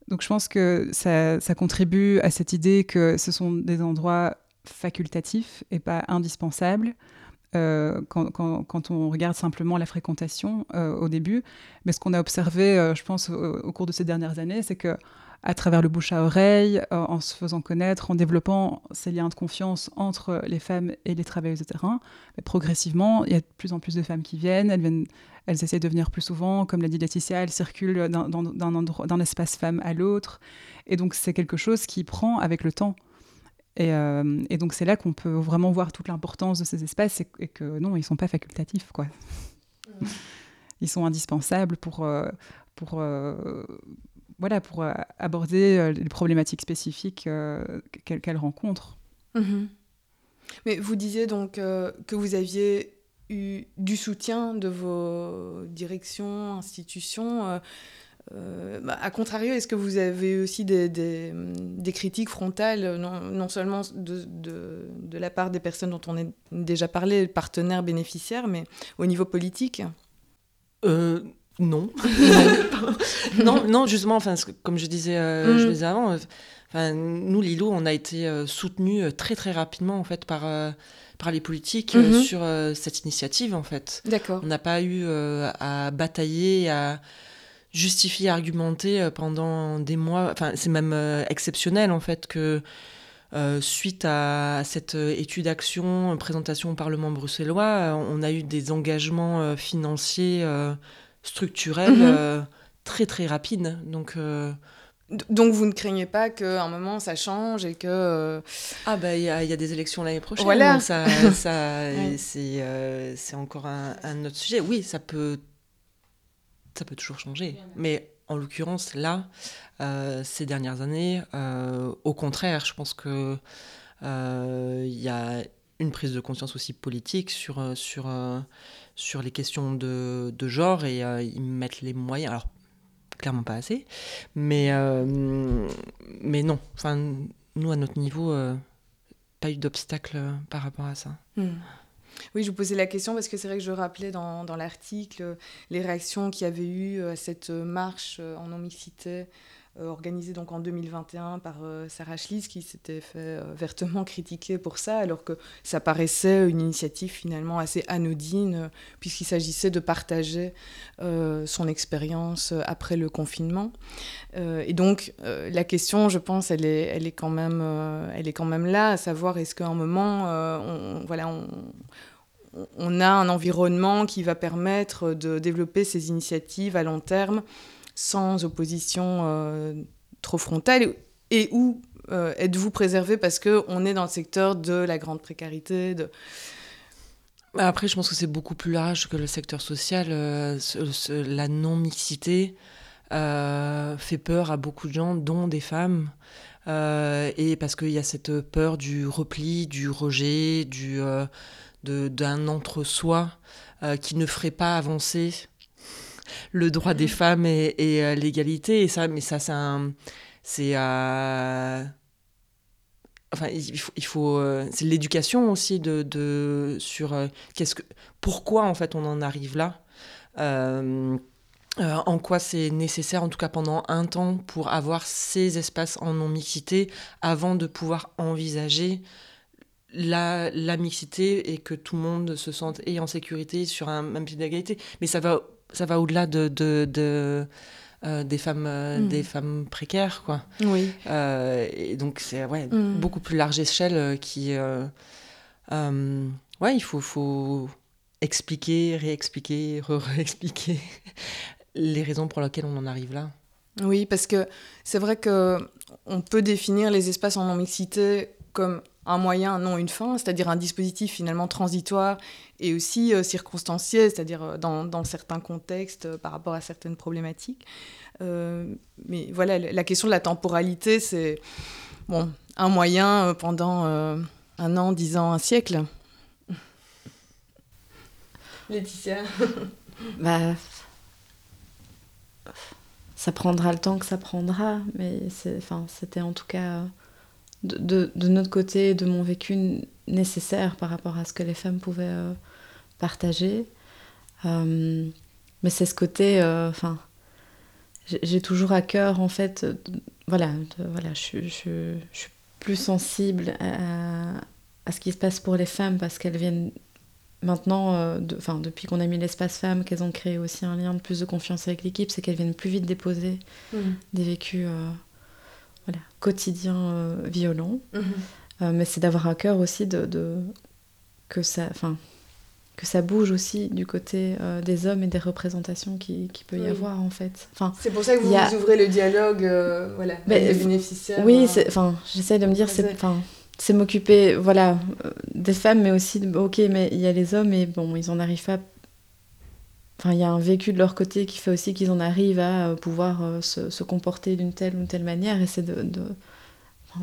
donc je pense que ça, contribue à cette idée que ce sont des endroits facultatifs et pas indispensables. Euh, quand, on regarde simplement la fréquentation euh, au début. Mais ce qu'on a observé, euh, je pense, au, cours de ces dernières années, c'est que à travers le bouche à oreille, en se faisant connaître, en développant ces liens de confiance entre les femmes et les travailleuses de terrain, progressivement, il y a de plus en plus de femmes qui viennent, elles, viennent, elles essaient de venir plus souvent, comme l'a dit Laetitia, elles circulent d'un espace femme à l'autre, et donc c'est quelque chose qui prend avec le temps. Euh, et, donc c'est là qu'on peut vraiment voir toute l'importance de ces espaces et, que non, ils ne sont pas facultatifs. Quoi. Mm. Ils sont indispensables pour, euh, pour, euh, voilà, pour aborder les problématiques spécifiques qu'elles rencontrent. Mm-hmm. Mais vous disiez donc que vous aviez eu du soutien de vos directions, institutions. Euh, bah, a contrario, est-ce que vous avez aussi des, des, critiques frontales, non, non seulement de, de, de, la part des personnes dont on a déjà parlé, partenaires, bénéficiaires, mais au niveau politique? Euh, non. non. non, justement, enfin, comme je disais, euh, je mm. disais avant, enfin, nous, Lilo, on a été soutenus très très rapidement en fait par par les politiques mm-hmm. sur cette initiative en fait. D'accord. On n'a pas eu à batailler, à justifier, argumenter euh, pendant des mois. Enfin, c'est même euh, exceptionnel en fait que euh, suite à cette étude d'action, présentation au Parlement bruxellois, on a eu des engagements financiers structurels mhm. très très rapides. Donc donc vous ne craignez pas qu'à un moment ça change et que... Ah bah il y, a des élections l'année prochaine, voilà. ça, ça c'est encore un, un, autre sujet. Oui, ça peut ça peut toujours changer. Mais en l'occurrence, là, euh, ces dernières années, euh, au contraire, je pense que euh, il y a une prise de conscience aussi politique sur, sur, sur les questions de, de genre et ils mettent les moyens. Alors, clairement pas assez, mais, mais non. Enfin, nous, à notre niveau, pas eu d'obstacle par rapport à ça. Hmm. Oui, je vous posais la question parce que c'est vrai que je rappelais dans, dans l'article les réactions qu'il y avait eu à cette marche en non-mixité euh, organisée donc en 2021 par euh, Sarah Schlitz qui s'était fait euh, vertement critiquer pour ça alors que ça paraissait une initiative finalement assez anodine puisqu'il s'agissait de partager son expérience après le confinement. et donc la question, je pense, elle est, elle est, quand, même, elle est quand même là, à savoir est-ce qu'à un moment, voilà, on, on a un environnement qui va permettre de développer ces initiatives à long terme sans opposition trop frontale et où êtes-vous préservé parce qu'on est dans le secteur de la grande précarité de... Bah, après, je pense que c'est beaucoup plus large que le secteur social. la non-mixité fait peur à beaucoup de gens, dont des femmes. Euh, et parce qu'il y a cette peur du repli, du rejet, du, euh, d'un entre-soi euh, qui ne ferait pas avancer le droit des mm. femmes et, l'égalité. Et ça, mais ça, c'est un, c'est enfin il faut, il faut c'est l'éducation aussi de, de sur qu'est-ce que pourquoi en fait on en arrive là euh, en quoi c'est nécessaire, en tout cas pendant un temps, pour avoir ces espaces en non-mixité avant de pouvoir envisager la, la, mixité et que tout le monde se sente et en sécurité sur un même pied d'égalité. Mais ça va, ça va au-delà de, de, euh, des, femmes, euh, mm. des femmes précaires. Quoi. Oui. et donc c'est ouais, mm. beaucoup plus large échelle qui... ouais, il faut, faut expliquer, réexpliquer, re-réexpliquer les raisons pour lesquelles on en arrive là. Oui, parce que c'est vrai que on peut définir les espaces en non-mixité comme un moyen, non une fin, c'est-à-dire un dispositif finalement transitoire et aussi euh, circonstanciel, c'est-à-dire euh, dans, certains contextes euh, par rapport à certaines problématiques. mais voilà, la question de la temporalité, c'est bon, un moyen pendant un an, dix ans, un siècle. Laetitia bah, ça prendra le temps que ça prendra, mais c'était en tout cas de, notre côté, de mon vécu, nécessaire par rapport à ce que les femmes pouvaient euh, partager. Euh, mais c'est ce côté, euh, enfin, j'ai toujours à cœur en fait, voilà, voilà, je, suis plus sensible à, ce qui se passe pour les femmes parce qu'elles viennent maintenant, euh, depuis qu'on a mis l'espace femmes, qu'elles ont créé aussi un lien de plus de confiance avec l'équipe, c'est qu'elles viennent plus vite déposer mm. des vécus voilà, quotidiens euh, violents. Mm-hmm. mais c'est d'avoir à cœur aussi de, que, ça, que ça bouge aussi du côté des hommes et des représentations qu'il qui peut y avoir en fait. c'est pour ça que vous, ouvrez le dialogue voilà, avec les bénéficiaires. Oui, j'essaie de me dire, c'est c'est m'occuper voilà euh, des femmes mais aussi ok mais il y a les hommes et bon ils en arrivent pas enfin il y a un vécu de leur côté qui fait aussi qu'ils en arrivent à euh, pouvoir euh, se, comporter d'une telle ou telle manière. Et c'est de,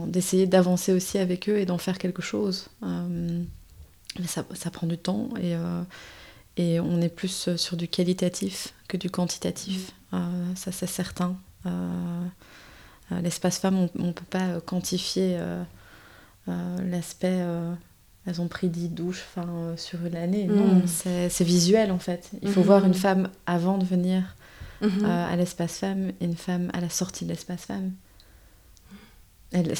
d'essayer d'avancer aussi avec eux et d'en faire quelque chose. Mais ça, ça, prend du temps et et on est plus sur du qualitatif que du quantitatif. Ça c'est certain. L'espace femme on, ne peut pas quantifier euh, l'aspect euh, elles ont pris 10 douches enfin, euh, sur une année. Non, mm. c'est visuel en fait. Il faut mm-hmm. voir une femme avant de venir mm-hmm. à l'espace femme et une femme à la sortie de l'espace femme. Elle,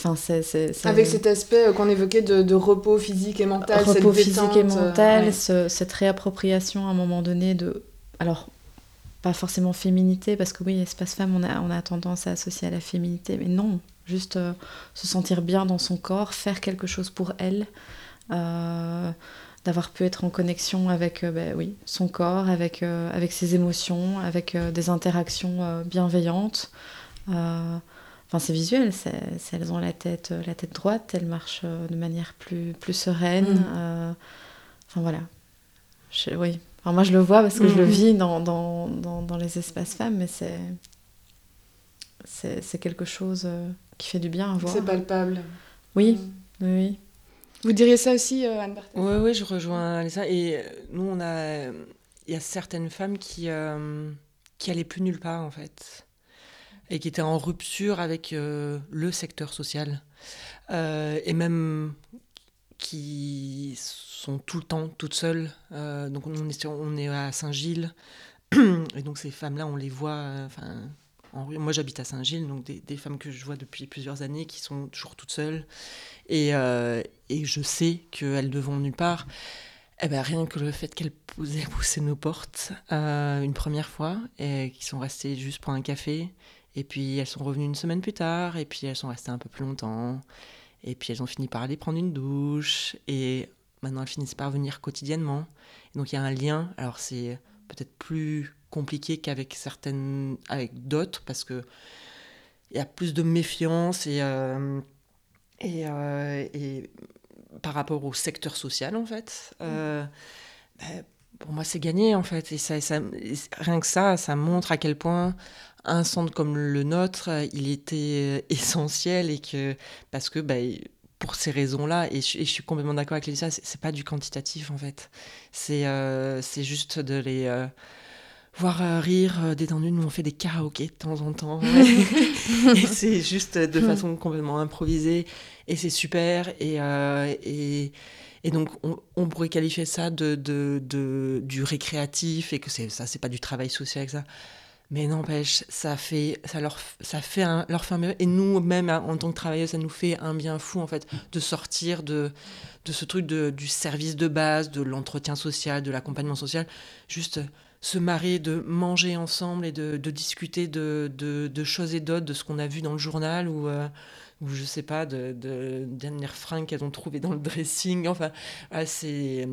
Avec cet aspect qu'on évoquait de, repos physique et mental. Repos physique et mental, cette réappropriation à un moment donné de... Alors, pas forcément féminité, parce que oui, espace femme, on a, on a tendance à associer à la féminité, mais non, Juste euh, se sentir bien dans son corps, faire quelque chose pour elle, euh, d'avoir pu être en connexion avec euh, ben oui, son corps, avec, avec ses émotions, avec des interactions bienveillantes. Enfin, c'est visuel, elles ont la tête, la tête droite, elles marchent de manière plus, plus sereine. Mm. enfin voilà. oui. Enfin, moi, je le vois parce que je le mm. vis dans, dans, dans, dans les espaces femmes, mais c'est, c'est, c'est quelque chose qui fait du bien à voir. C'est palpable. Oui, mm. oui. Vous diriez ça aussi, euh, Anne Barthès Oui, je rejoins ça. Et euh, nous, on a, il y a certaines femmes qui euh, qui allaient plus nulle part en fait, et qui étaient en rupture avec le secteur social, et même qui sont tout le temps toutes seules. donc on est, on est à Saint-Gilles, et donc ces femmes-là, on les voit, enfin moi, j'habite à Saint-Gilles, donc des, femmes que je vois depuis plusieurs années qui sont toujours toutes seules. Et, euh, et je sais qu'elles ne vont nulle part. Eh ben, rien que le fait qu'elles aient poussé nos portes euh, une première fois, et qu'ils sont restées juste pour un café, et puis elles sont revenues une semaine plus tard, et puis elles sont restées un peu plus longtemps, et puis elles ont fini par aller prendre une douche, et maintenant elles finissent par venir quotidiennement. donc il y a un lien, alors c'est peut-être plus compliqué qu'avec certaines, avec d'autres, parce que il y a plus de méfiance et, euh, et, et, par rapport au secteur social, en fait. Ben, pour moi, c'est gagné, en fait. Et ça, ça, rien que ça, ça montre à quel point un centre comme le nôtre, il était essentiel et que, parce que, bah, pour ces raisons-là, et, je suis complètement d'accord avec Lisa, c'est pas du quantitatif en fait. C'est euh, juste de les euh, voir euh, rire détendus. Nous, on fait des karaokés de temps en temps. et c'est juste de façon complètement improvisée. Et c'est super. Et, et, et, donc, on, pourrait qualifier ça de, de, de, du récréatif et que ça, c'est pas du travail social avec ça. Mais n'empêche, ça fait, ça leur, ça fait un, leur fait Et nous, même hein, en tant que travailleurs, ça nous fait un bien fou, en fait, de sortir de, de ce truc de, du service de base, de l'entretien social, de l'accompagnement social. Juste se marrer, de manger ensemble et de, discuter de, de, choses et d'autres, de ce qu'on a vu dans le journal ou, euh, ou je sais pas, de, de dernières qu'elles ont trouvées dans le dressing. Enfin, c'est.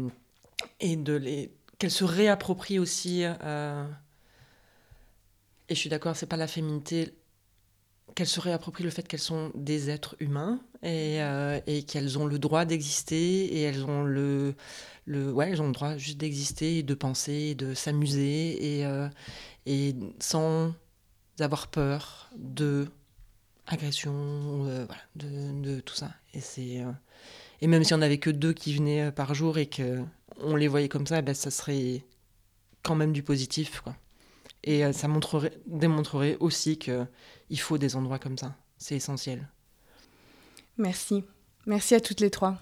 Et de les. Qu'elles se réapproprient aussi. Euh, et je suis d'accord, c'est pas la féminité qu'elles se réapproprient le fait qu'elles sont des êtres humains et, euh, et qu'elles ont le droit d'exister et elles ont le, le, ouais, elles ont le droit juste d'exister de penser de s'amuser et, euh, et sans avoir peur de agression, euh, voilà, de, de, tout ça. Et, c'est, et même si on n'avait que deux qui venaient par jour et qu'on les voyait comme ça, ben, ça serait quand même du positif. Quoi. Et euh, ça montrerait, démontrerait aussi qu'il faut des endroits comme ça. C'est essentiel. Merci. Merci à toutes les trois.